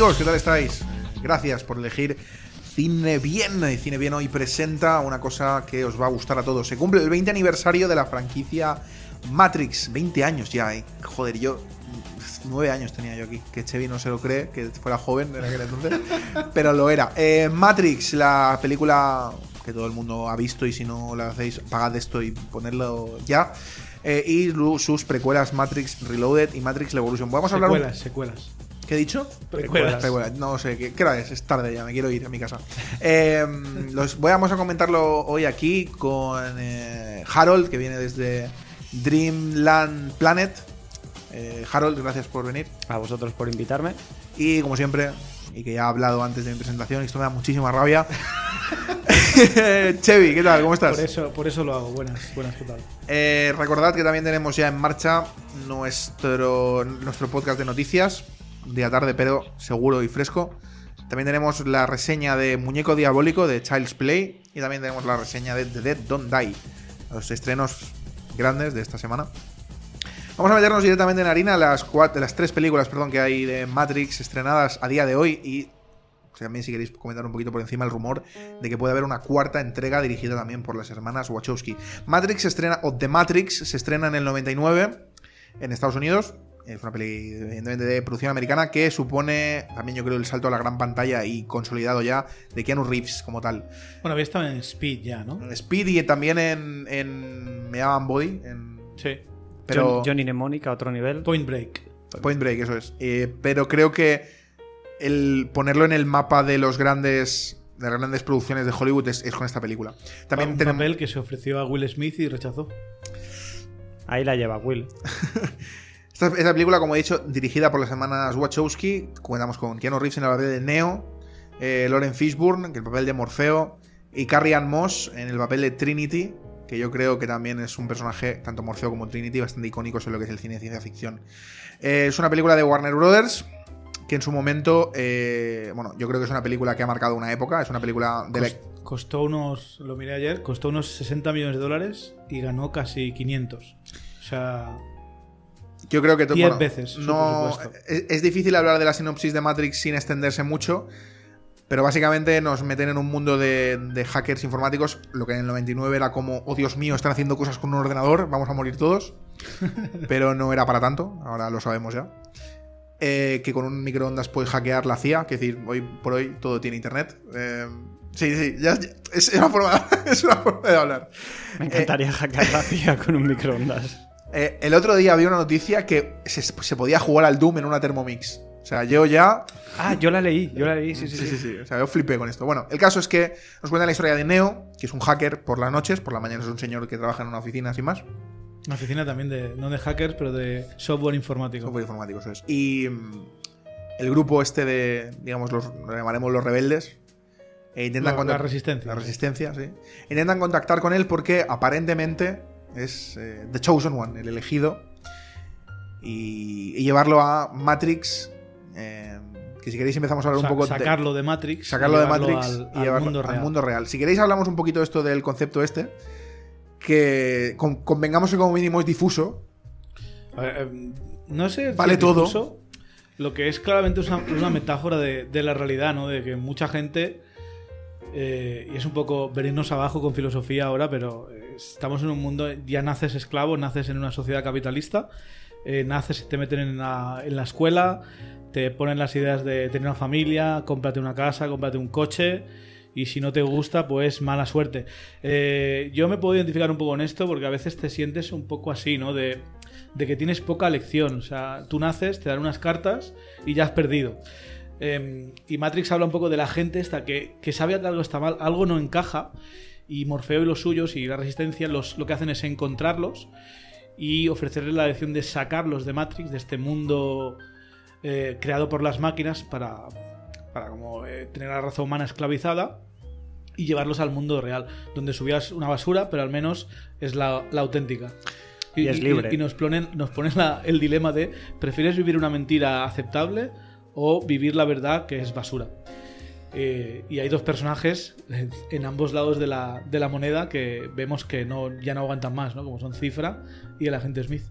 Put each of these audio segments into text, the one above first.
Amigos, ¿qué tal estáis? Gracias por elegir Cine Bien. Y Cine Bien hoy presenta una cosa que os va a gustar a todos. Se cumple el 20 aniversario de la franquicia Matrix. 20 años ya, ¿eh? Joder, yo... 9 años tenía yo aquí, que Chevy no se lo cree, que fuera joven en aquel entonces, pero lo era. Eh, Matrix, la película que todo el mundo ha visto y si no la hacéis, pagad esto y ponedlo ya. Eh, y sus precuelas Matrix Reloaded y Matrix Revolution. Vamos a hablar. Secuelas, secuelas. ¿Qué he dicho? Precuelas. Precuelas. No sé, ¿qué, qué hora es? Es tarde ya, me quiero ir a mi casa. Eh, los, vamos a comentarlo hoy aquí con eh, Harold, que viene desde Dreamland Planet. Eh, Harold, gracias por venir. A vosotros por invitarme. Y como siempre, y que ya he hablado antes de mi presentación, y esto me da muchísima rabia. Chevy, ¿qué tal? ¿Cómo estás? Por eso, por eso lo hago. Buenas, buenas, ¿qué tal? Eh, recordad que también tenemos ya en marcha nuestro, nuestro podcast de noticias, día tarde, pero seguro y fresco. También tenemos la reseña de Muñeco Diabólico de Child's Play y también tenemos la reseña de The Dead Don't Die, los estrenos grandes de esta semana. Vamos a meternos directamente en harina las, cuatro, las tres películas perdón, que hay de Matrix estrenadas a día de hoy y también si queréis comentar un poquito por encima el rumor de que puede haber una cuarta entrega dirigida también por las hermanas Wachowski. Matrix se estrena, o The Matrix se estrena en el 99 en Estados Unidos. Es una peli evidentemente de producción americana que supone también yo creo el salto a la gran pantalla y consolidado ya de Keanu Reeves como tal. Bueno, había estado en Speed ya, ¿no? En Speed y también en, en Me llaman Body. En, Sí. pero John- Johnny Mnemonic a otro nivel. Point Break. Point Break, eso es. Eh, pero creo que el ponerlo en el mapa de los grandes de las grandes producciones de Hollywood es, es con esta película. También un tenemos papel que se ofreció a Will Smith y rechazó. Ahí la lleva Will. esta, película, como he dicho, dirigida por las hermanas Wachowski. Contamos con Keanu Reeves en el papel de Neo, eh, Lauren Fishburne en el papel de Morfeo y Carrie Ann Moss en el papel de Trinity, que yo creo que también es un personaje, tanto Morfeo como Trinity, bastante icónico en lo que es el cine de ciencia ficción. Eh, es una película de Warner Brothers. Que en su momento, eh, bueno, yo creo que es una película que ha marcado una época. Es una película de Costó unos, lo miré ayer, costó unos 60 millones de dólares y ganó casi 500. O sea, Yo creo que Diez veces su no es, es difícil hablar de la sinopsis de Matrix sin extenderse mucho, pero básicamente nos meten en un mundo de, de hackers informáticos, lo que en el 99 era como, oh Dios mío, están haciendo cosas con un ordenador, vamos a morir todos, pero no era para tanto, ahora lo sabemos ya. Eh, que con un microondas puedes hackear la CIA, que es decir, hoy por hoy todo tiene internet. Eh, sí, sí, ya, ya- es, una forma, es una forma de hablar. Me encantaría hackear la CIA con un microondas. Eh, el otro día había una noticia que se, se podía jugar al Doom en una Thermomix. O sea, yo ya. Ah, yo la leí, yo la leí, sí, sí, Sí, sí. sí, sí. O sea, yo flipé con esto. Bueno, el caso es que nos cuenta la historia de Neo, que es un hacker por las noches, por la mañana es un señor que trabaja en una oficina sin más. una oficina también de, no de hackers, pero de software informático. Software informático, eso es. Y mm, el grupo este de, digamos, los, lo llamaremos los rebeldes, e intentan La- la resistencia. La resistencia, sí. Intentan contactar con él porque aparentemente es eh, The Chosen One, el elegido. Y, y llevarlo a Matrix. eh, que si queréis empezamos a hablar Sa- un poco de sacarlo de Matrix. sacarlo de Matrix al, y al llevarlo mundo real. al mundo real. Si queréis hablamos un poquito de esto del concepto este, que con- convengamos que como mínimo es difuso. Eh, no sé. si Vale es todo. difuso, Lo que es claramente una, una metáfora de, de la realidad, ¿no? De que mucha gente. eh, y es un poco venirnos abajo con filosofía ahora, pero eh, estamos en un mundo. Ya naces esclavo, naces en una sociedad capitalista, eh, naces, te meten en la, en la escuela, te ponen las ideas de tener una familia, cómprate una casa, cómprate un coche. Y si no te gusta, pues mala suerte. Eh, yo me puedo identificar un poco con esto porque a veces te sientes un poco así, ¿no? De, de que tienes poca elección. O sea, tú naces, te dan unas cartas y ya has perdido. Eh, y Matrix habla un poco de la gente esta que, que sabe que algo está mal, algo no encaja. Y Morfeo y los suyos y la resistencia los, lo que hacen es encontrarlos y ofrecerles la lección de sacarlos de Matrix, de este mundo eh, creado por las máquinas para, para como, eh, tener a la raza humana esclavizada y llevarlos al mundo real, donde su vida es una basura, pero al menos es la, la auténtica. Y es libre. Y, nos ponen, nos ponen la- el dilema de, ¿prefieres vivir una mentira aceptable o vivir la verdad que es basura? Eh, y hay dos personajes eh, en ambos lados de la, de la moneda que vemos que no, ya no aguantan más, ¿no? Como son Cifra y el agente Smith.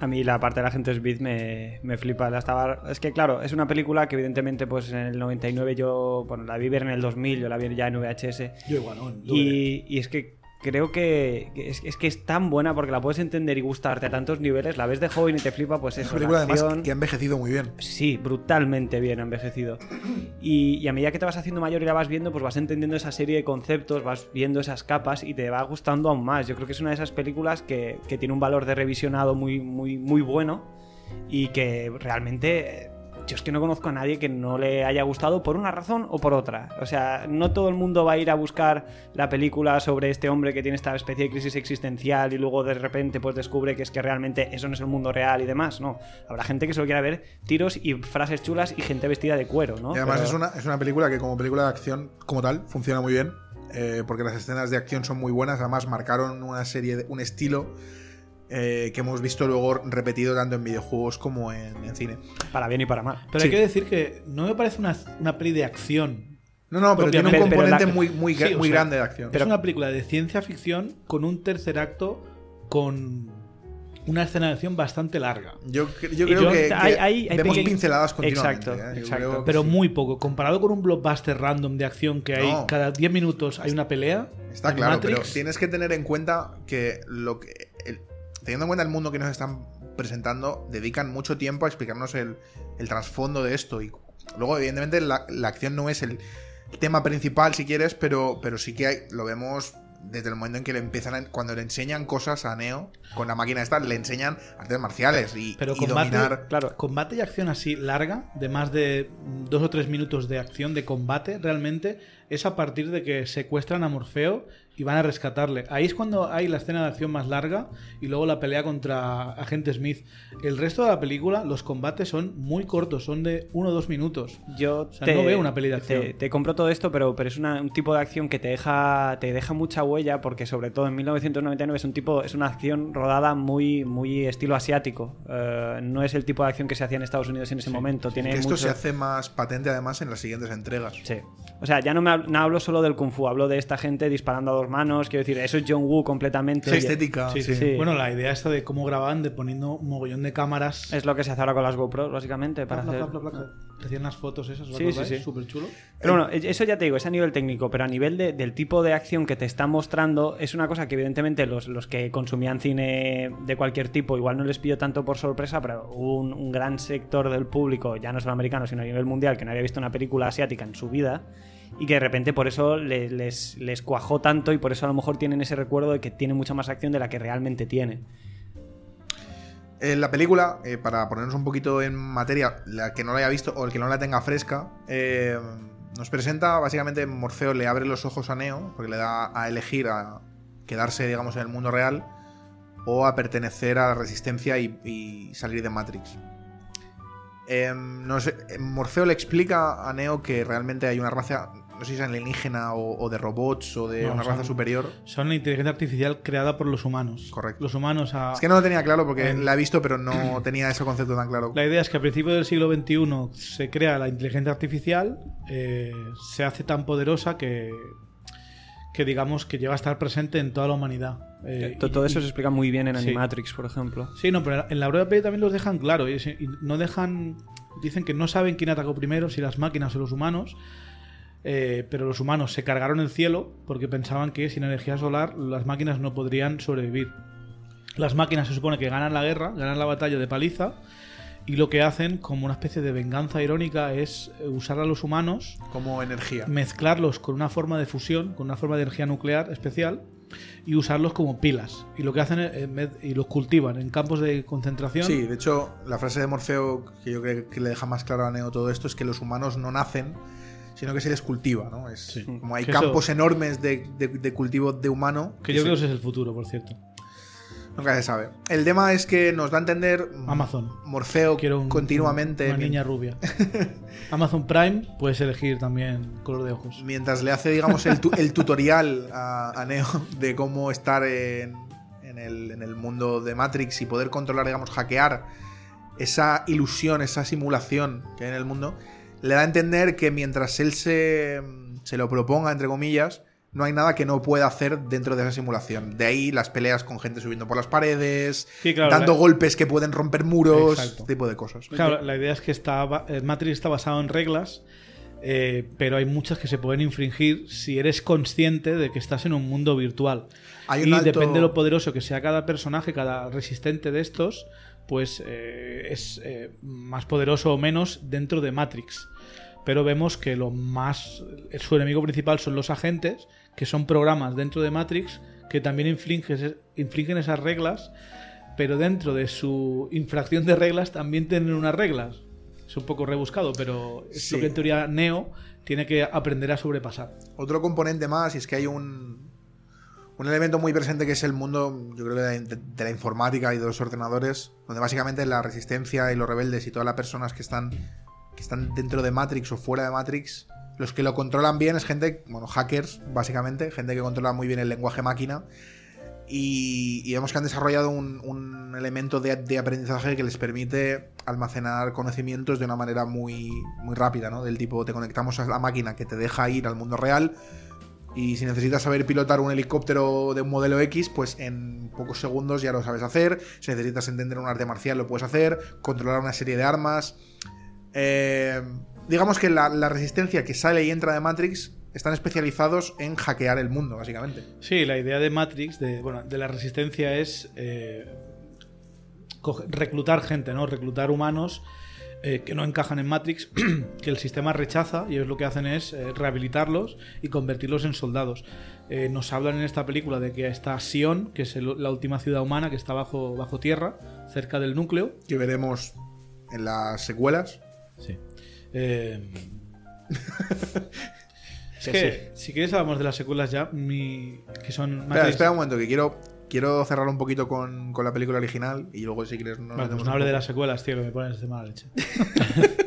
A mí la parte de la gente Smith me, me flipa. La estaba... Es que, claro, es una película que evidentemente pues en el 99 yo, bueno, la vi ver en el 2000, yo la vi ya en VHS. Yo igual, ¿no? Y, y es que creo que es, es que es tan buena porque la puedes entender y gustarte a tantos niveles. La ves de joven y te flipa, pues Es eso. una película la además que ha envejecido muy bien. Sí, brutalmente bien ha envejecido. Y, y a medida que te vas haciendo mayor y la vas viendo, pues vas entendiendo esa serie de conceptos, vas viendo esas capas y te va gustando aún más. Yo creo que es una de esas películas que, que tiene un valor de revisionado muy, muy, muy bueno y que realmente... Yo es que no conozco a nadie que no le haya gustado por una razón o por otra. O sea, no todo el mundo va a ir a buscar la película sobre este hombre que tiene esta especie de crisis existencial y luego de repente pues descubre que es que realmente eso no es el mundo real y demás. No, habrá gente que solo quiera ver tiros y frases chulas y gente vestida de cuero, ¿no? Y además Pero- es, una, es una película que como película de acción como tal funciona muy bien. eh, porque las escenas de acción son muy buenas. Además marcaron una serie, de, un estilo eh, que hemos visto luego repetido tanto en videojuegos como en, en cine. Para bien y para mal. Pero Sí. hay que decir que no me parece una, una peli de acción. No, no, pero tiene un componente la- muy, muy, Sí, o muy sea, grande de acción. es una película de ciencia ficción con un tercer acto con una escena de acción bastante larga. Yo, yo creo yo- que, que hay- hay- hay vemos pinceladas continuamente. Exacto, ¿eh? Exacto. que Pero sí. muy poco. Comparado con un blockbuster random de acción que hay No. cada 10 minutos hay una pelea. Está claro, Matrix, pero tienes que tener en cuenta que lo que. el- teniendo en cuenta el mundo que nos están presentando, dedican mucho tiempo a explicarnos el, el trasfondo de esto. Y luego, evidentemente, la, la acción no es el tema principal, si quieres, pero, pero sí que hay, lo vemos desde el momento en que le empiezan a- cuando le enseñan cosas a Neo con la máquina esta, le enseñan artes marciales y, Pero y combate, dominar. Claro. combate y acción así larga, de más de dos o tres minutos de acción de combate, realmente es a partir de que secuestran a Morfeo y van a rescatarle. Ahí es cuando hay la escena de acción más larga y luego la pelea contra Agente Smith. El resto de la película, los combates son muy cortos, son de uno o dos minutos. Yo sea, no veo una peli de acción. Te, te compro todo esto, pero, pero es una- un tipo de acción que te deja, te deja mucha huella, porque sobre todo en 1999 es un tipo, es una acción rodada muy, muy estilo asiático. Eh, no es el tipo de acción que se hacía en Estados Unidos en ese momento. Tiene Que esto mucho- se hace más patente además en las siguientes entregas. Sí. O sea, ya no, me no hablo solo del kung fu, hablo de esta gente disparando a dos manos. Quiero decir, eso es John Woo completamente. Esa estética. Sí, sí, sí. Sí. Bueno, la idea esta de cómo grababan, de poniendo un mogollón de cámaras. Es lo que se hace ahora con las GoPros, básicamente. Para Bla, bla, hacer... bla, bla, bla, que hacían las fotos esas, ¿os Sí, sí, sí. Súper chulo. Pero bueno, e-, eso ya te digo, es a nivel técnico, pero a nivel de- del tipo de acción que te está mostrando, es una cosa que evidentemente los, los que consumían cine de cualquier tipo igual no les pilló tanto por sorpresa, pero hubo un, un gran sector del público, ya no solo americano, sino a nivel mundial, que no había visto una película asiática en su vida. Y que de repente por eso le- les, les cuajó tanto y por eso a lo mejor tienen ese recuerdo de que tiene mucha más acción de la que realmente tiene. En la película, eh, para ponernos un poquito en materia, la que no la haya visto o el que no la tenga fresca, eh, nos presenta básicamente Morfeo le abre los ojos a Neo, porque le da a elegir a quedarse, digamos, en el mundo real o a pertenecer a la resistencia y, salir de Matrix. Eh, Morfeo le explica a Neo que realmente hay una raza, no sé si es alienígena o, o de robots o de No, una son- raza superior. Son la inteligencia artificial creada por los humanos. Correcto. Los humanos a... Es que no lo tenía claro porque En- la he visto, pero no tenía ese concepto tan claro. La idea es que a principios del siglo XXI se crea la inteligencia artificial, eh, se hace tan poderosa que, que digamos que llega a estar presente en toda la humanidad. Eh, y- Todo eso y- se explica muy bien en sí. Animatrix, por ejemplo. Sí, no, pero en la peli también los dejan claro. Y no dejan. Dicen que no saben quién atacó primero, si las máquinas o los humanos. Eh, pero los humanos se cargaron el cielo porque pensaban que sin energía solar las máquinas no podrían sobrevivir. Las máquinas se supone que ganan la guerra, ganan la batalla de paliza. Y lo que hacen, como una especie de venganza irónica, es eh, usar a los humanos Como energía. mezclarlos con una forma de fusión, con una forma de energía nuclear especial y usarlos como pilas. Y lo que hacen es, vez- y los cultivan en campos de concentración. Sí, de hecho, la frase de Morfeo que yo creo que le deja más claro a Neo todo esto es que los humanos no nacen, sino que se les cultiva, ¿no? Es Sí. como hay Que eso- campos enormes de, de- de cultivo de humano. Que yo se- creo que ese es el futuro, por cierto. Nunca se sabe. El tema es que nos da a entender Amazon. Morfeo Quiero un- continuamente una niña rubia. Amazon Prime puedes elegir también color de ojos. mientras le hace, digamos, el, tu- el tutorial a, a Neo de cómo estar en, en el, en el mundo de Matrix y poder controlar, digamos, hackear esa ilusión, esa simulación que hay en el mundo, le da a entender que mientras él se, se lo proponga, entre comillas, no hay nada que no pueda hacer dentro de esa simulación. De ahí las peleas con gente subiendo por las paredes, Sí, claro, dando la- golpes que pueden romper muros, Exacto. este tipo de cosas. Claro, la idea es que está, eh, Matrix está basado en reglas, eh, pero hay muchas que se pueden infringir si eres consciente de que estás en un mundo virtual. Hay un y alto- depende de lo poderoso que sea cada personaje, cada resistente de estos, pues eh, es eh, más poderoso o menos dentro de Matrix. Pero vemos que lo más. Su enemigo principal son los agentes, que son programas dentro de Matrix que también infringen, infringen esas reglas, pero dentro de su infracción de reglas también tienen unas reglas. Es un poco rebuscado, pero es Sí. lo que en teoría Neo tiene que aprender a sobrepasar. Otro componente más, es que hay un, un elemento muy presente que es el mundo, yo creo de, la informática y de los ordenadores, donde básicamente la resistencia y los rebeldes y todas las personas que están, que están dentro de Matrix o fuera de Matrix, los que lo controlan bien es gente, bueno, hackers, básicamente, gente que controla muy bien el lenguaje máquina. Y, y vemos que han desarrollado un, un elemento de, de aprendizaje que les permite almacenar conocimientos de una manera muy, muy rápida, ¿no? Del tipo, te conectamos a la máquina que te deja ir al mundo real y si necesitas saber pilotar un helicóptero de un modelo X, pues en pocos segundos ya lo sabes hacer. Si necesitas entender un arte marcial, lo puedes hacer. Controlar una serie de armas. Eh, digamos que la, la resistencia que sale y entra de Matrix están especializados en hackear el mundo, básicamente. Sí, la idea de Matrix, de, bueno, de la resistencia es eh, reclutar gente, ¿no? Reclutar humanos eh, que no encajan en Matrix, que el sistema rechaza y ellos lo que hacen es eh, rehabilitarlos y convertirlos en soldados. Eh, nos hablan en esta película de que está Sion, que es el- la última ciudad humana que está bajo, bajo tierra, cerca del núcleo. Que veremos en las secuelas. Sí. Eh, es Sí, que, si quieres hablamos de las secuelas ya, mi- que son Espera, Matrix- espera un momento, que quiero, quiero cerrar un poquito con, con la película original y luego si quieres... nos Vale, pues no hable de las secuelas, tío, que me pones de mala leche.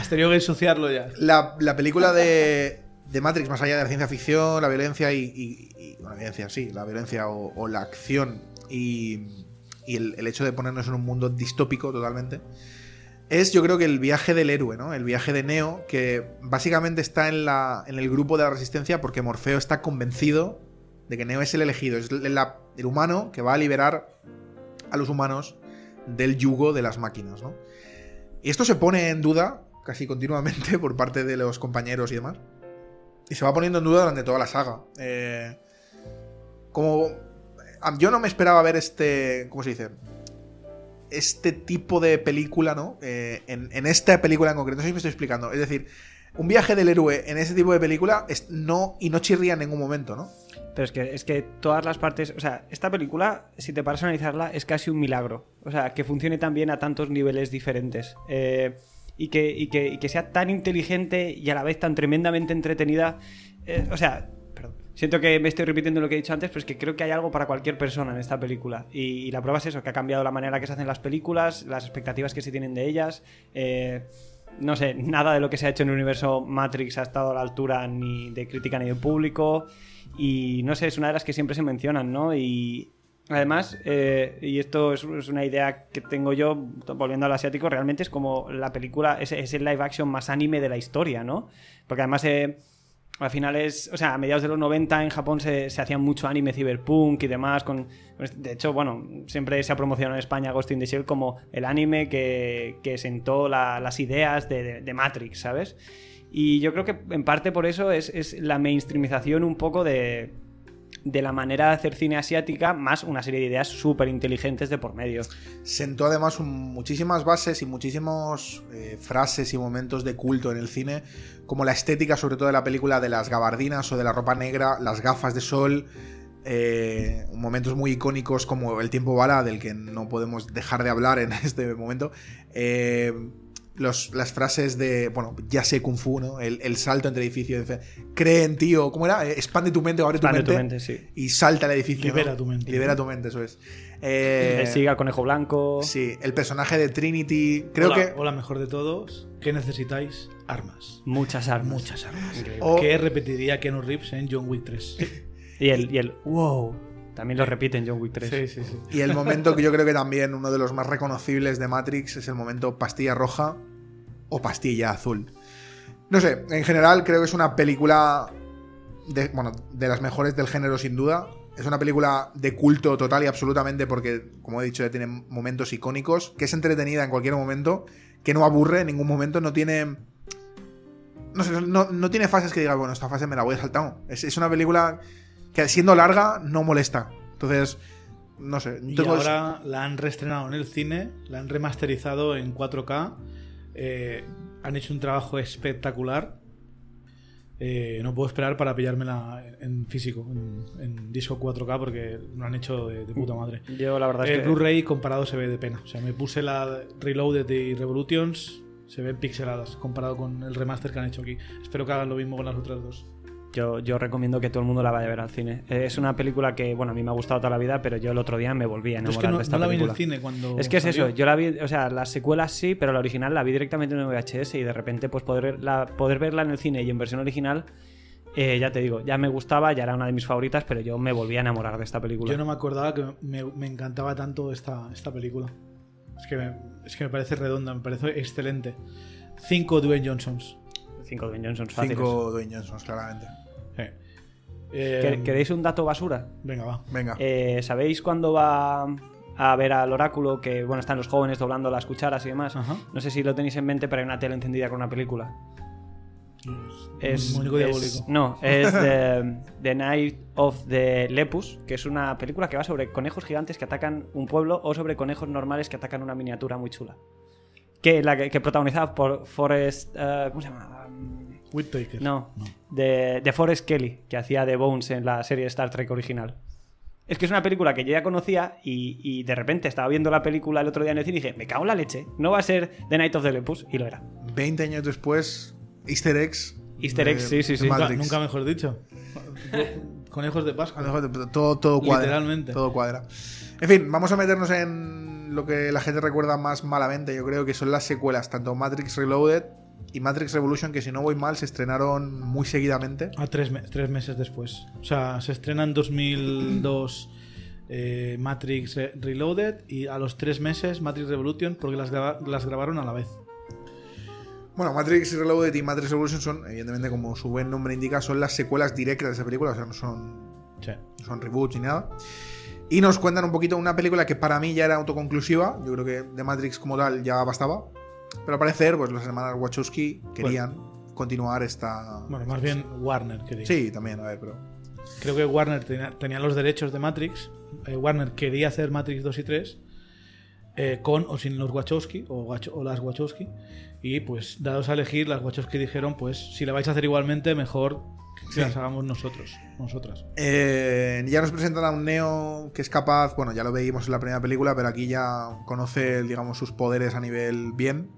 Has tenido que ensuciarlo ya. La, la película de, de Matrix, más allá de la ciencia ficción, la violencia y. y- la violencia, sí, la violencia o, o la acción y, y el, el hecho de ponernos en un mundo distópico totalmente. Es, yo creo que el viaje del héroe, ¿no? El viaje de Neo, que básicamente está en, la, en el grupo de la resistencia porque Morfeo está convencido de que Neo es el elegido, es el, humano que va a liberar a los humanos del yugo de las máquinas, ¿no? Y esto se pone en duda casi continuamente por parte de los compañeros y demás. Y se va poniendo en duda durante toda la saga. Eh, como. a- Yo no me esperaba ver este. ¿Cómo se dice? Este tipo de película, ¿no? Eh, en, en esta película en concreto. No sé si me estoy explicando. Es decir, un viaje del héroe en ese tipo de película es no, y no chirría en ningún momento, ¿no? Pero es que, es que todas las partes. O sea, esta película, si te paras a analizarla, es casi un milagro. O sea, que funcione tan bien a tantos niveles diferentes. Eh, y, que, y, que, y que sea tan inteligente y a la vez tan tremendamente entretenida. Eh, o sea, perdón. Siento que me estoy repitiendo lo que he dicho antes, pero es que creo que hay algo para cualquier persona en esta película. Y, y la prueba es eso, que ha cambiado la manera que se hacen las películas, las expectativas que se tienen de ellas. Eh, no sé, nada de lo que se ha hecho en el universo Matrix ha estado a la altura ni de crítica ni de público. Y no sé, es una de las que siempre se mencionan, ¿no? Y además, eh, y esto es, una idea que tengo yo, volviendo al asiático, realmente es como la película, es, es el live action más anime de la historia, ¿no? Porque además... eh, al final es, o sea, a mediados de los 90 en Japón se, se mucho anime cyberpunk y demás. Con, de hecho, bueno, siempre se ha promocionado en España Ghost in the Shell como el anime que, que sentó la- las ideas de, de- de Matrix, ¿sabes? Y yo creo que en parte por eso es, es la mainstreamización un poco de, de la manera de hacer cine asiática, más una serie de ideas súper inteligentes de por medio. sentó además muchísimas bases y muchísimos eh, frases y momentos de culto en el cine, como la estética sobre todo de la película de las gabardinas o de la ropa negra, las gafas de sol, eh, momentos muy icónicos como el tiempo bala, del que no podemos dejar de hablar en este momento. eh, los- las frases de, bueno, ya sé Kung Fu, ¿no? El, el salto entre edificios. Cree en ti, o ¿cómo era? Eh, Expande tu mente, abre tu Expande mente. tu mente, sí. Y salta al edificio. Libera ¿no? tu mente. Libera tu mente, eso es. Eh, Eh, Siga el conejo blanco. Sí, el personaje de Trinity. Creo Hola, que. Hola, mejor de todos. ¿Qué necesitáis? Armas. Muchas armas. Muchas armas. O- Que repetiría Keanu Reeves en John Wick 3. Y el, y el wow. También lo repite en John Wick 3. Sí, sí, sí. Y el momento que yo creo que también uno de los más reconocibles de Matrix es el momento pastilla roja o pastilla azul. No sé, en general creo que es una película de, bueno, de las mejores del género sin duda. Es una película de culto total y absolutamente porque, como he dicho, ya tiene momentos icónicos, que es entretenida en cualquier momento, que no aburre en ningún momento, no tiene... No, sé, no, no tiene fases que digas, bueno, esta fase me la voy a saltar. Es, es una película que siendo larga no molesta. Entonces, no sé. Y ahora la han reestrenado en el cine, la han remasterizado en 4K. Eh, han hecho un trabajo espectacular. Eh, no puedo esperar para pillármela en físico, en, en disco 4K, porque lo han hecho de, de puta madre. Yo la verdad El es que... Blu-ray comparado se ve de pena. O sea, me puse la Reloaded y Revolutions, se ven pixeladas comparado con el remaster que han hecho aquí. Espero que hagan lo mismo con las otras dos. Yo, yo recomiendo que todo el mundo la vaya a ver al cine. Eh, Es una película que, bueno, a mí me ha gustado toda la vida, pero yo el otro día me volví a Yo es enamorar que no, de esta no la vi en película. el cine cuando. Es que es salió. eso, yo la vi, o sea, las secuelas sí, pero la original la vi directamente en VHS y de repente pues poder, verla- poder verla en el cine y en versión original, eh, ya te digo, ya me gustaba, ya era una de mis favoritas, pero yo me volví a enamorar de esta película. Yo no me acordaba que me, me encantaba tanto esta, esta película. Es que, me, es que me parece redonda, me parece excelente. Cinco Dwayne Johnsons. Cinco de Johnson fáciles. Cinco Dwayne Johnsons, claramente. Eh. ¿Quer- ¿Queréis un dato basura? Venga, va. Venga. Eh, ¿Sabéis cuándo va a ver al oráculo que, bueno, están los jóvenes doblando las cucharas y demás? Ajá. No sé si lo tenéis en mente, pero hay una tele encendida con una película. Es, es- diabólico. no, es the, The Night of the Lepus, que es una película que va sobre conejos gigantes que atacan un pueblo o sobre conejos normales que atacan una miniatura muy chula. Que la que, que protagonizada por Forrest. eh, ¿Cómo se llama? Whittaker. No, de, de Forrest Kelly, que hacía de Bones en la serie Star Trek original. Es que es una película que yo ya conocía y, y de repente estaba viendo la película el otro día en el cine y dije, me cago en la leche, no va a ser The Night of the Lepus, y lo era. 20 años después, Easter eggs. Easter de- eggs, sí, sí, de sí. Nunca, nunca mejor dicho. Conejos de Pascua. Todo, todo cuadra. Literalmente. Todo cuadra. En fin, vamos a meternos en lo que la gente recuerda más malamente, yo creo que son las secuelas, tanto Matrix Reloaded y Matrix Revolution, que si no voy mal, se estrenaron muy seguidamente. A tres, me- tres meses después. O sea, se estrena en 2002 eh, Matrix Re- Reloaded y a los tres meses Matrix Revolution porque las, graba- las grabaron a la vez. Bueno, Matrix Reloaded y Matrix Revolution son, evidentemente, como su buen nombre indica, son las secuelas directas de esa película, o sea, no son Sí. no son reboots ni nada. Y nos cuentan un poquito una película que para mí ya era autoconclusiva. Yo creo que de Matrix como tal ya bastaba. Pero al parecer, pues las hermanas Wachowski querían continuar esta. Bueno, más bien Warner, quería. Sí, también, a ver, pero. Creo que Warner tenía, tenía los derechos de Matrix. Eh, Warner quería hacer Matrix 2 y 3 eh, con o sin los Wachowski o, Wacho- o las Wachowski. Y pues, dados a elegir, las Wachowski dijeron: Pues si la vais a hacer igualmente, mejor que Sí. las hagamos nosotros, nosotras. Eh, ya nos presentan a un Neo que es capaz, bueno, ya lo veíamos en la primera película, pero aquí ya conoce, digamos, sus poderes a nivel bien.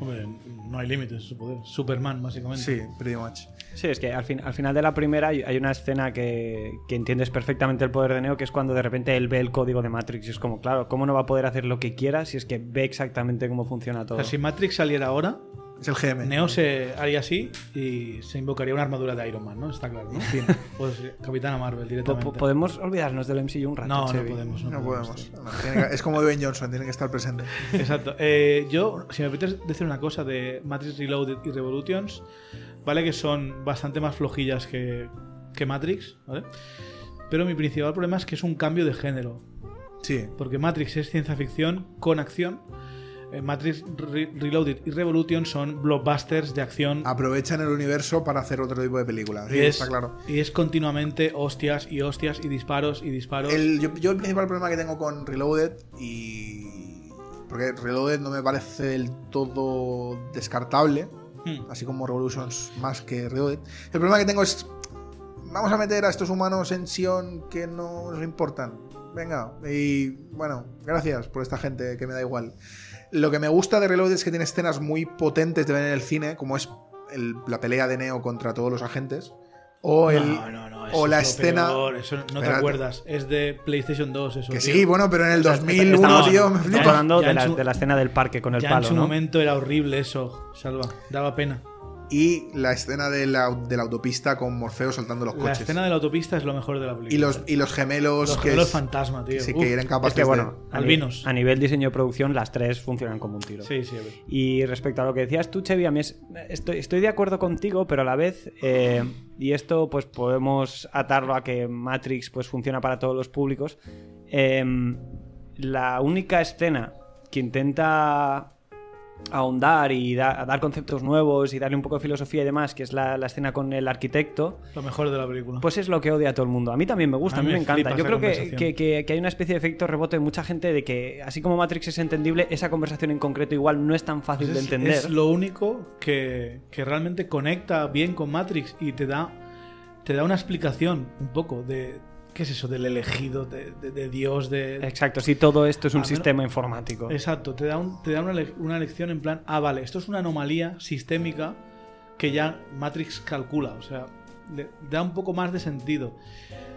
Hombre, no hay límites, su poder. Superman, básicamente. Sí, pretty much. Sí, es que al, fin- al final de la primera hay, hay una escena que, que entiendes perfectamente el poder de Neo, que es cuando de repente él ve el código de Matrix y es como, claro, ¿cómo no va a poder hacer lo que quiera si es que ve exactamente cómo funciona O todo? sea, si Matrix saliera ahora, Es el GM. Neo se haría así y se invocaría una armadura de Iron Man, ¿no? Está claro, ¿no? Fin. Pues Capitana Marvel directamente. po- ¿Podemos olvidarnos del MCU un rato? no, no podemos. No, No podemos, que- es como Dwayne Johnson, tiene que estar presente. Exacto. Eh, yo, si me permites decir una cosa de Matrix Reloaded y Revolutions, vale que son bastante más flojillas que, que Matrix, ¿vale? Pero mi principal problema es que es un cambio de género. Sí. Porque Matrix es ciencia ficción con acción. Eh, Matrix Re- Reloaded y Revolution son blockbusters de acción. Aprovechan el universo para hacer otro tipo de películas. Sí, es, está claro. y es continuamente hostias y hostias y disparos y disparos. El- yo, yo el principal problema que tengo con Reloaded y. Porque Reloaded no me parece del todo descartable, Hmm. así como Revolutions más que Reloaded. El problema que tengo es. Vamos a meter a estos humanos en Sion que no nos importan. Venga, y bueno, gracias por esta gente que me da igual. Lo que me gusta de Reloaded es que tiene escenas muy potentes de ver en el cine, como es el- la pelea de Neo contra todos los agentes. O el, no, no, no, o la es escena. peor, eso no te Espérate. acuerdas. Es de PlayStation 2. Eso, Que tío. sí, bueno, pero en el 2001, Estamos, tío, me estamos hablando de la, su- de la escena del parque con el ya palo, en su ¿no? momento era horrible eso, Salva. Daba pena. Y la escena de la, de la autopista con Morfeo saltando los La coches. escena de la autopista es lo mejor de la película. y, los, y los gemelos Los que, gemelos es- fantasma, tío. sí, Uf. que eran capaces Es que bueno, de... Albinos. a nivel diseño y producción, las tres funcionan como un tiro. Sí, sí. Y respecto a lo que decías tú, Chevy, a mí es- estoy, estoy de acuerdo contigo, pero a la vez, eh, y esto pues podemos atarlo a que Matrix pues funciona para todos los públicos, eh, la única escena que intenta ahondar y da- dar conceptos nuevos y darle un poco de filosofía y demás, que es la, la escena con el arquitecto, Lo mejor de la película. pues es lo que odia a todo el mundo. A mí también me gusta, A mí me me encanta. Yo creo que, que- que- que hay una especie de efecto rebote en mucha gente de que, así como Matrix es entendible, esa conversación en concreto igual no es tan fácil Pues de entender. es lo único que, que realmente conecta bien con Matrix y te da, te da una explicación un poco de qué es eso del elegido, de, de- de Dios, de... Exacto, sí, todo esto es un menos- sistema informático. Exacto, te da, un- te da una, le- una lección en plan, ah, vale, esto es una anomalía sistémica que ya Matrix calcula, o sea, le da un poco más de sentido.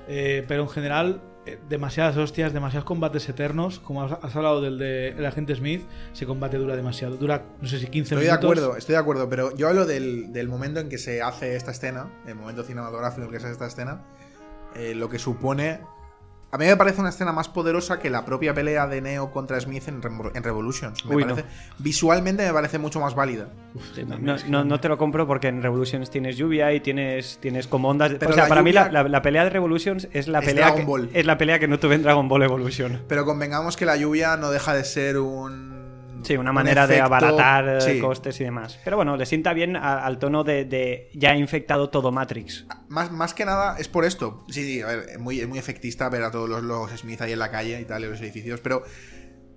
Eh, pero en general, eh, demasiadas hostias, demasiados combates eternos, como has, has hablado del de el agente Smith, ese combate dura demasiado, dura, no sé si 15 Estoy de minutos. acuerdo, estoy de acuerdo, pero yo hablo del, del momento en que se hace esta escena, el momento cinematográfico en que se hace esta escena, eh, lo que supone... A mí me parece una escena más poderosa que la propia pelea de Neo contra Smith en, Revolutions. Me Uy, no. parece, Visualmente me parece mucho más válida. Uf, sí, también No, no- no te lo compro porque en Revolutions tienes lluvia y tienes, tienes como ondas. Pero o sea, la para mí la, la- la pelea de Revolutions es la Es pelea Dragon que, Ball. es la pelea que no tuve en Dragon Ball Evolution. Pero convengamos que la lluvia no deja de ser un... Sí, una un manera de abaratar eh, Sí. costes y demás. Pero bueno, le sienta bien a- al tono de, de ya ha infectado todo Matrix. Más, más que nada es por esto. Sí, sí, a ver, es muy, es muy efectista ver a todos los, los Smith ahí en la calle y tal, en los edificios, pero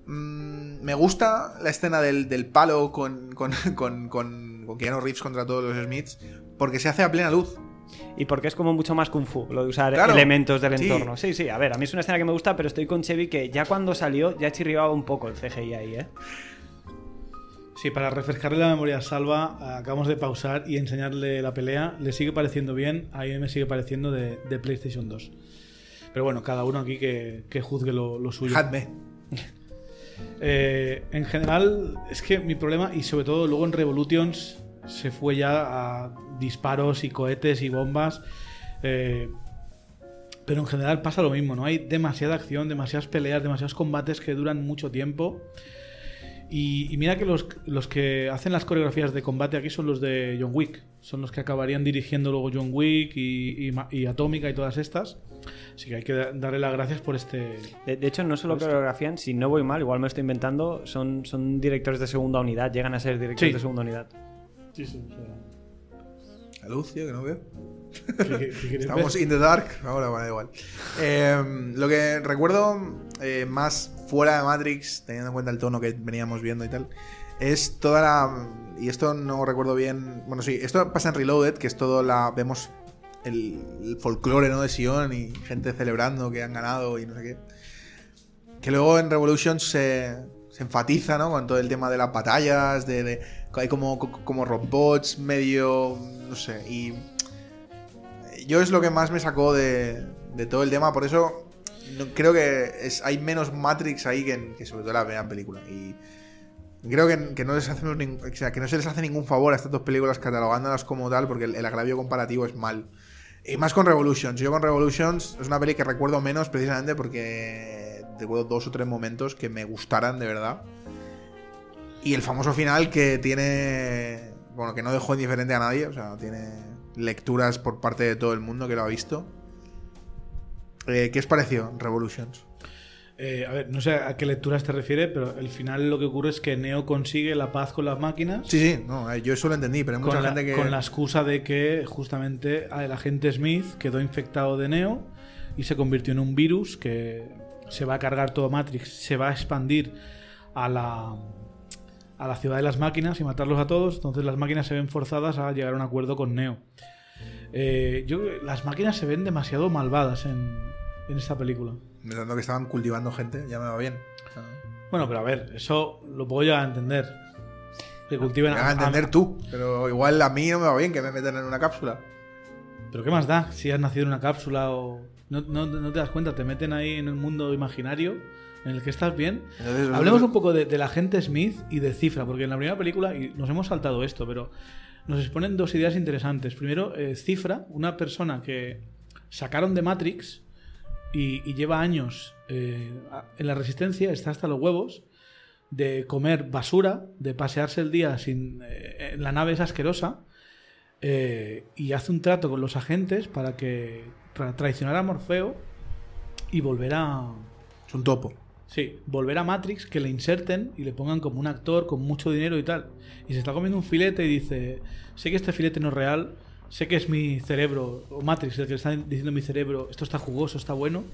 mm, me gusta la escena del, del palo con, con, con, con, con Keanu Reeves contra todos los Smiths, porque se hace a plena luz. Y porque es como mucho más kung fu, lo de usar Claro, elementos del sí. entorno. Sí, sí, a ver, a mí es una escena que me gusta, pero estoy con Chevy que ya cuando salió ya chirriaba un poco el CGI ahí, ¿eh? Sí, para refrescarle la memoria a Salva, acabamos de pausar y enseñarle la pelea. Le sigue pareciendo bien, a mí me sigue pareciendo de, de PlayStation 2. Pero bueno, cada uno aquí que, que juzgue lo, lo suyo. Hadme. Eh, en general, es que mi problema, y sobre todo luego en Revolutions, se fue ya a disparos y cohetes y bombas. eh, pero en general pasa lo mismo, ¿no? Hay demasiada acción, demasiadas peleas, demasiados combates que duran mucho tiempo. Y, y mira que los, los que hacen las coreografías de combate aquí son los de John Wick. Son los que acabarían dirigiendo luego John Wick y, y y Atómica y todas estas. Así que hay que da- darle las gracias por este, De, de hecho, no solo coreografían, si no voy mal, igual me lo estoy inventando, son, son directores de segunda unidad, llegan a ser directores Sí. de segunda unidad. Sí, sí, La luz, tío, que no veo. Estamos in the dark. Ahora, bueno, da igual. Eh, lo que recuerdo eh, más fuera de Matrix, teniendo en cuenta el tono que veníamos viendo y tal, es toda la. Y esto no recuerdo bien. Bueno, sí, esto pasa en Reloaded, que es todo la. Vemos el, el folclore ¿no? de Sion y gente celebrando que han ganado y no sé qué. Que luego en Revolution se, se enfatiza, ¿no? Con todo el tema de las batallas, de. hay como, como robots medio. No sé. Y yo es lo que más me sacó de, de todo el tema, por eso no- creo que es, hay menos Matrix ahí que, sobre todo la primera película. Y creo que, que no les hacemos nin- o sea, que no se les hace ningún favor a estas dos películas catalogándolas como tal, porque el, el agravio comparativo es mal. Y más con Revolutions. Yo con Revolutions es una peli que recuerdo menos precisamente porque recuerdo dos o tres momentos que me gustaran de verdad. Y el famoso final que tiene. Bueno, que no dejó indiferente a nadie. O sea, tiene lecturas por parte de todo el mundo que lo ha visto. Eh, ¿Qué os pareció Revolutions? Eh, a ver, no sé a qué lecturas te refiere, pero al final lo que ocurre es que Neo consigue la paz con las máquinas. Sí, sí, no, eh, yo eso lo entendí, pero hay mucha la, gente que. con la excusa de que justamente el agente Smith quedó infectado de Neo y se convirtió en un virus que se va a cargar todo Matrix, se va a expandir a la, a la ciudad de las máquinas y matarlos a todos. Entonces las máquinas se ven forzadas a llegar a un acuerdo con Neo. Eh, yo, las máquinas se ven demasiado malvadas en, en esta película. Pensando que estaban cultivando gente, ya me va bien. Bueno, pero a ver, eso lo puedo llegar a entender. Que cultiven me vas a entender tú, pero igual a mí no me va bien que me metan en una cápsula. Pero ¿qué más da si has nacido en una cápsula o... No, no- no te das cuenta, te meten ahí en un mundo imaginario en el que estás bien. Entonces, Hablemos un poco de, del agente Smith y de Cifra, porque en la primera película, y nos hemos saltado esto, pero nos exponen dos ideas interesantes. Primero, eh, Cifra, una persona que sacaron de Matrix y, lleva años eh, en la resistencia, está hasta los huevos de comer basura, de pasearse el día sin eh, la nave es asquerosa y hace un trato con los agentes para que para traicionar a Morfeo y volver a Es un topo. Sí, volver a Matrix, que le inserten y le pongan como un actor con mucho dinero y tal. Y se está comiendo un filete y dice, sé que este filete no es real, sé que es mi cerebro, o Matrix el que le está diciendo mi cerebro, esto está jugoso, está bueno,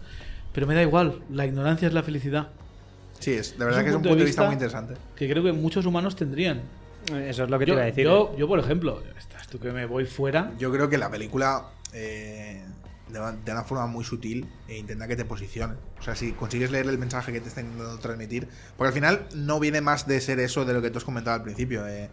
pero me da igual, la ignorancia es la felicidad. Sí, es, de verdad un que es un punto de vista vista muy interesante. Que creo que muchos humanos tendrían. Eso es lo que te Yo, iba a decir. yo, yo, por ejemplo, estás tú que me voy fuera. Yo creo que la película, eh, de, una- de una forma muy sutil, e intenta que te posicione. O sea, si consigues leer el mensaje que te está intentando transmitir. Porque al final no viene más de ser eso de lo que tú has comentado al principio. eh,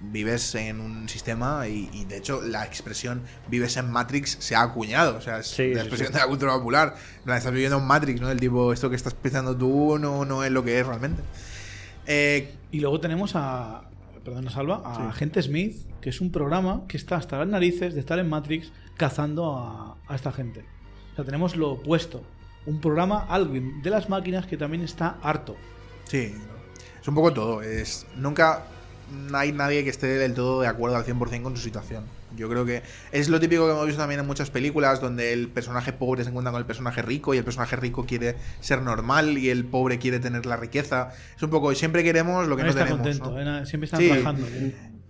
vives en un sistema y, y, de hecho la expresión vives en Matrix se ha acuñado. O sea, es Sí, la expresión sí. de la cultura popular. Estás viviendo en Matrix, ¿no? Del tipo, esto que estás pensando tú no, no es lo que es realmente. Eh, Y luego tenemos a, perdona Salva, a. Agente Smith, que es un programa que está hasta las narices de estar en Matrix cazando a, a esta gente. O sea, tenemos lo opuesto. Un programa Alvin de las máquinas que también está harto. Sí, es un poco todo. Es nunca hay nadie que esté del todo de acuerdo al 100% con su situación. Yo creo que es lo típico que hemos visto también en muchas películas donde el personaje pobre se encuentra con el personaje rico y el personaje rico quiere ser normal y el pobre quiere tener la riqueza. Es un poco siempre queremos lo que no, está tenemos. contento, ¿no? eh, siempre están Sí. trabajando.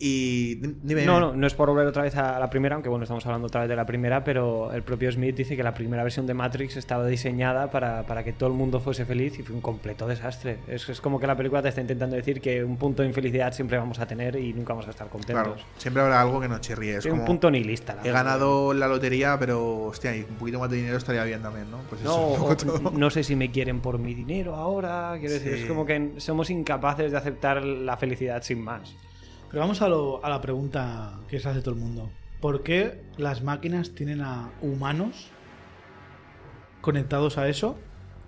Y dime. No, no, no es por volver otra vez a la primera, aunque bueno, estamos hablando otra vez de la primera, pero el propio Smith dice que la primera versión de Matrix estaba diseñada para, para que todo el mundo fuese feliz y fue un completo desastre. Es, es como que la película te está intentando decir que un punto de infelicidad siempre vamos a tener y nunca vamos a estar contentos. Claro, siempre habrá algo que nos chirríe. Es como, un punto nihilista. He verdad. ganado la lotería, pero hostia, y un poquito más de dinero estaría bien también, ¿no? Pues No, eso, no sé si me quieren por mi dinero ahora. Quiero decir, es como que somos incapaces de aceptar la felicidad sin más. Pero vamos a, lo- a la pregunta que se hace todo el mundo. ¿Por qué las máquinas tienen a humanos conectados a eso?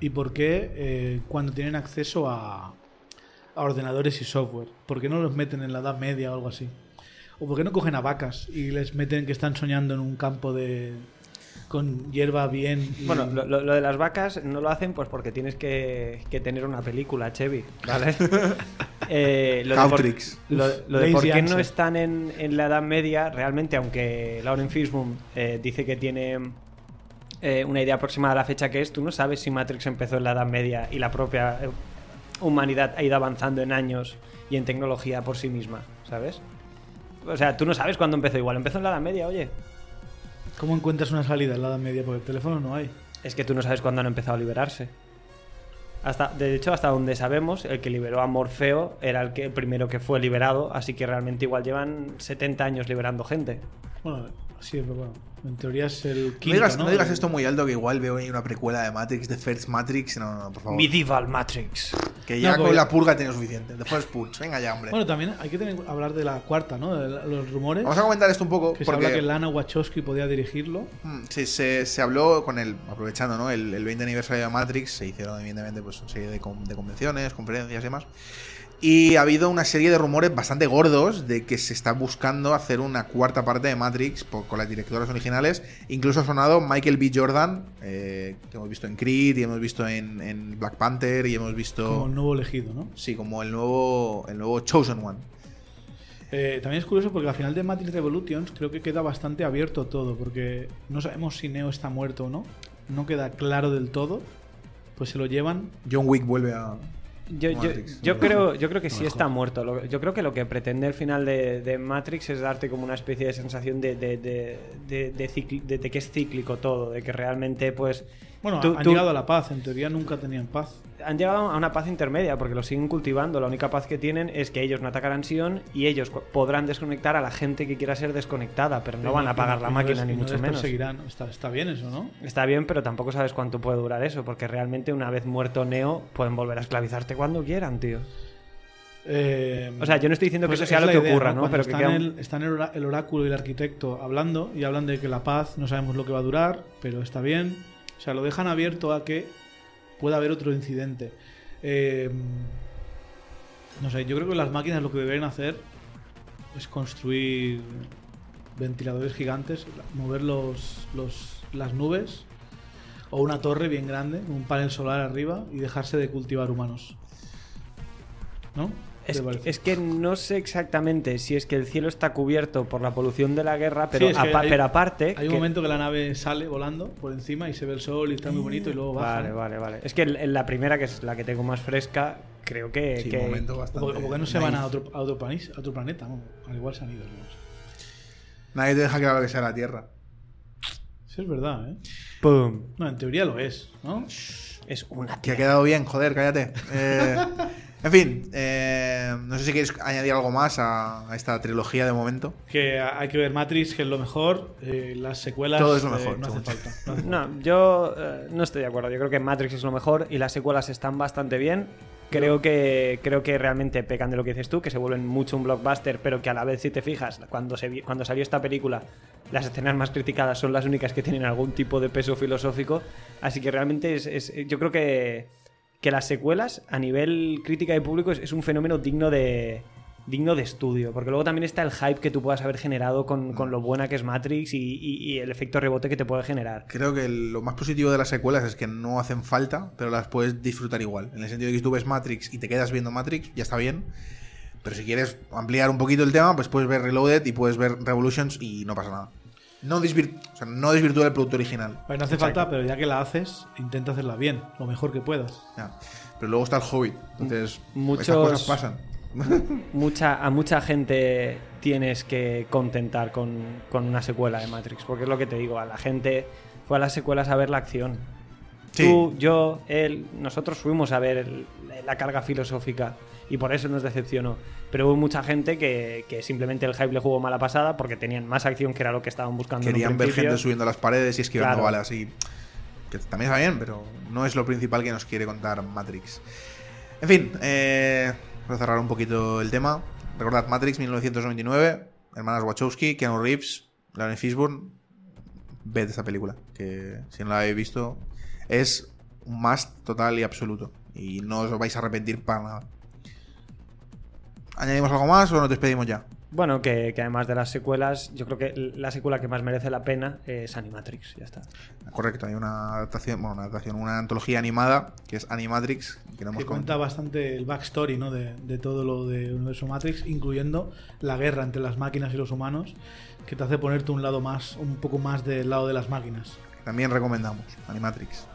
¿Y por qué eh, cuando tienen acceso a, a ordenadores y software? ¿Por qué no los meten en la Edad Media o algo así? ¿O por qué no cogen a vacas y les meten que están soñando en un campo de con hierba bien? y- Bueno, lo, lo- lo de las vacas no lo hacen pues porque tienes que, que tener una película, Chevy, ¿vale? Eh, lo, de por, Cautrix. lo- lo de Lazy por qué no están en, en la Edad Media, realmente, aunque Lauren Fishburne eh, dice que tiene eh, una idea aproximada de la fecha que es, tú no sabes si Matrix empezó en la Edad Media y la propia eh, humanidad ha ido avanzando en años y en tecnología por sí misma, ¿sabes? O sea, tú no sabes cuándo empezó. Igual empezó en la Edad Media, oye. ¿Cómo encuentras una salida en la Edad Media? Porque el teléfono no hay. Es que tú no sabes cuándo han empezado a liberarse. Hasta, de hecho, hasta donde sabemos, el que liberó a Morfeo era el, que, el primero que fue liberado, así que realmente igual llevan 70 años liberando gente. Bueno, sí, pero bueno. En teoría es el No quinto, digas, ¿no? no digas esto muy alto que igual veo ahí una precuela de Matrix, de First Matrix. No, no, no, por favor. Medieval Matrix. Que No, ya porque- con la purga tiene suficiente. The First Purge. Venga ya, hombre. Bueno, también hay que tener, hablar de la cuarta, ¿no? De la- los rumores. Vamos a comentar esto un poco que se porque habla que Lana Wachowski podía dirigirlo. mm, sí, se, se habló con el, aprovechando ¿no? el, el 20 aniversario de Matrix, se hicieron evidentemente pues, una serie de, con- de convenciones, conferencias y demás. Y ha habido una serie de rumores bastante gordos de que se está buscando hacer una cuarta parte de Matrix por- con las directoras originales. Incluso ha sonado Michael B. Jordan, eh, que hemos visto en Creed y hemos visto en, en Black Panther y hemos visto... Como el nuevo elegido, ¿no? Sí, como el nuevo, el nuevo Chosen One. Eh, también es curioso porque al final de Matrix Revolutions creo que queda bastante abierto todo, porque no sabemos si Neo está muerto o no. No queda claro del todo. Pues se lo llevan. John Wick vuelve a... Yo, yo, Matrix. yo creo, yo creo que sí está muerto. Lo- Yo creo que lo que pretende el final de, de Matrix es darte como una especie de sensación de, de, de, de- de cicli- de- de que es cíclico todo, de que realmente pues... Bueno, tú- han tú- llegado a la paz. En teoría nunca tenían paz. Han llegado a una paz intermedia porque lo siguen cultivando. La única paz que tienen es que ellos no atacarán Sion y ellos podrán desconectar a la gente que quiera ser desconectada, pero no van a apagar Y la no máquina ni no mucho menos. perseguirán. Está, está bien eso, ¿no? Está bien, pero tampoco sabes cuánto puede durar eso, porque realmente una vez muerto Neo pueden volver a esclavizarte cuando quieran, tío. Eh, O sea, yo no estoy diciendo que pues eso sea lo que idea, ocurra, ¿no? Pero que están, queda el, están el oráculo y el arquitecto hablando y hablan de que la paz no sabemos lo que va a durar, pero está bien. O sea, lo dejan abierto a que pueda haber otro incidente. Eh, no sé, yo creo que las máquinas lo que deberían hacer es construir ventiladores gigantes, mover los, los- las nubes o una torre bien grande, un panel solar arriba y dejarse de cultivar humanos. ¿No? ¿Qué Es, que no sé exactamente si es que el cielo está cubierto por la polución de la guerra, pero, Sí, es que apa- hay- pero aparte... Hay un que- momento que la nave sale volando por encima y se ve el sol y está muy bonito y luego baja. Vale, vale, vale. Es que en la primera, que es la que tengo más fresca, creo que... Sí, que- un momento bastante. O, o que no se van a otro, a otro, país- a otro planeta, ¿no? al igual se han ido. ¿no? Nadie te deja claro que sea la Tierra. Sí, es verdad, ¿eh? ¡Pum! No, en teoría lo es, ¿no? Es una Que tía. ha quedado bien, joder, cállate. Eh, en fin, eh, no sé si quieres añadir algo más a, a esta trilogía de momento. Que hay que ver Matrix, que es lo mejor. eh, las secuelas. Todo es lo eh, mejor, no hace falta. no hace No, yo eh, no estoy de acuerdo. Yo creo que Matrix es lo mejor y las secuelas están bastante bien. Creo que, creo que realmente pecan de lo que dices tú, que se vuelven mucho un blockbuster, pero que a la vez, si te fijas, cuando, se, vi- cuando salió esta película, las escenas más criticadas son las únicas que tienen algún tipo de peso filosófico. Así que realmente es, es- yo creo que, que las secuelas, a nivel crítica y público, es, un fenómeno digno de, digno de estudio. Porque luego también está el hype que tú puedas haber generado con, con lo buena que es Matrix y, y- y el efecto rebote que te puede generar. Creo que lo más positivo de las secuelas es que no hacen falta, pero las puedes disfrutar igual. En el sentido de que si tú ves Matrix y te quedas viendo Matrix, ya está bien. Pero si quieres ampliar un poquito el tema, pues puedes ver Reloaded y puedes ver Revolutions y no pasa nada. No, desvir- o sea, no desvirtúa el producto original. Vale, no hace falta, pero ya que la haces, intenta hacerla bien, lo mejor que puedas. Ya. Pero luego está el Hobbit. Entonces, Muchos- cosas pasan. mucha, a mucha gente tienes que contentar con, con una secuela de Matrix. Porque es lo que te digo, a la gente fue a las secuelas a ver la acción. Sí. Tú, yo, él, nosotros fuimos a ver el- la carga filosófica y por eso nos decepcionó. Pero hubo mucha gente que, que simplemente el hype le jugó mala pasada porque tenían más acción que era lo que estaban buscando. en un Querían ver gente subiendo las paredes y esquivando Claro. balas y que también está bien, pero no es lo principal que nos quiere contar Matrix. En fin, eh, para cerrar un poquito el tema, recordad Matrix 1999, hermanas Wachowski, Keanu Reeves, Lauren Fishburne, ved esta película, que si no la habéis visto es un must total y absoluto y no os vais a arrepentir para nada. ¿Añadimos algo más o nos despedimos ya? Bueno, que, que además de las secuelas, yo creo que la secuela que más merece la pena es Animatrix. Ya está. Correcto, hay una adaptación, bueno, una adaptación, una antología animada que es Animatrix, que no hemos Que cuenta bastante el backstory ¿no? de, de todo lo de Universo Matrix, incluyendo la guerra entre las máquinas y los humanos, que te hace ponerte un lado más, un poco más del lado de las máquinas. También recomendamos Animatrix.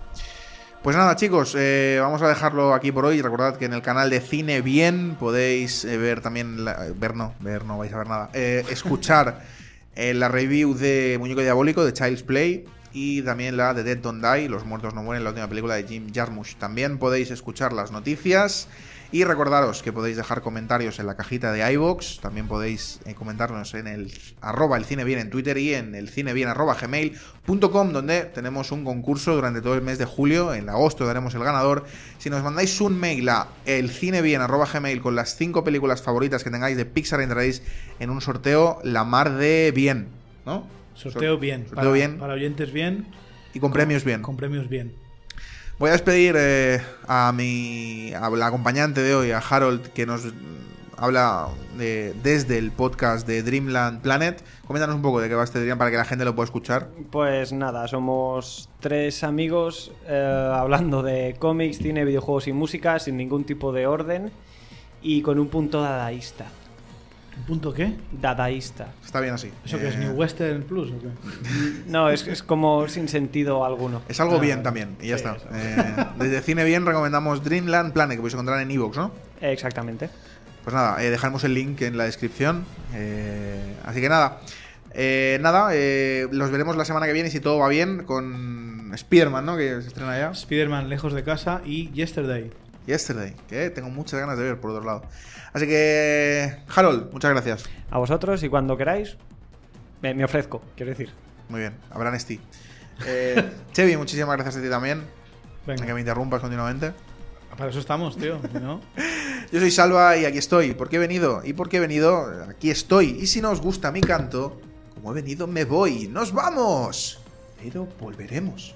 Pues nada, chicos, eh, vamos a dejarlo aquí por hoy. Recordad que en el canal de Cine Bien podéis eh, ver también, la- ver no, ver no vais a ver nada, eh, escuchar la review de Muñeco Diabólico de Child's Play y también la de Dead Don't Die, Los Muertos No Mueren, la última película de Jim Jarmusch. También podéis escuchar las noticias y recordaros que podéis dejar comentarios en la cajita de iVoox. También podéis eh, comentarnos en el arroba el cine bien en Twitter y en el cine bien arroba gmail.com donde tenemos un concurso durante todo el mes de julio. En agosto daremos el ganador. Si nos mandáis un mail a el cine bien arroba gmail con las cinco películas favoritas que tengáis de Pixar entraréis en un sorteo la mar de bien, ¿no? Sorteo Sor- bien, sorteo para, bien para oyentes bien, y con premios bien. con premios bien. Voy a despedir eh, a mi a la acompañante de hoy, a Harold, que nos habla de- desde el podcast de Dreamland Planet. Coméntanos un poco de qué va este Dream para que la gente lo pueda escuchar. Pues nada, somos tres amigos eh, hablando de cómics, cine, videojuegos y música sin ningún tipo de orden y con un punto dadaísta. ¿Un punto qué? Dadaísta. Está bien así. ¿Eso que es Eh, New Western Plus o qué? No, es, es como sin sentido alguno. Es algo Ah, bien también, y ya Sí, está. Eh, desde Cine Bien recomendamos Dreamland Planet, que podéis encontrar en Evox, ¿no? Exactamente. Pues nada, eh, dejaremos el link en la descripción. eh, así que nada. Eh, nada, eh, los veremos la semana que viene si todo va bien con Spider-Man, ¿no? Que se estrena ya. Spider-Man lejos de casa y Yesterday. Yesterday, que tengo muchas ganas de ver por otro lado. Así que, Harold, muchas gracias. A vosotros y cuando queráis, me, me ofrezco, quiero decir. Muy bien, habrá Nesti. Eh, Chevy, muchísimas gracias a ti también. Venga, Que me interrumpas continuamente. para eso estamos, tío. ¿no? Yo soy Salva y aquí estoy. ¿Por qué he venido? ¿Y por qué he venido? Aquí estoy. Y si no os gusta mi canto, como he venido, me voy. ¡Nos vamos! Pero volveremos.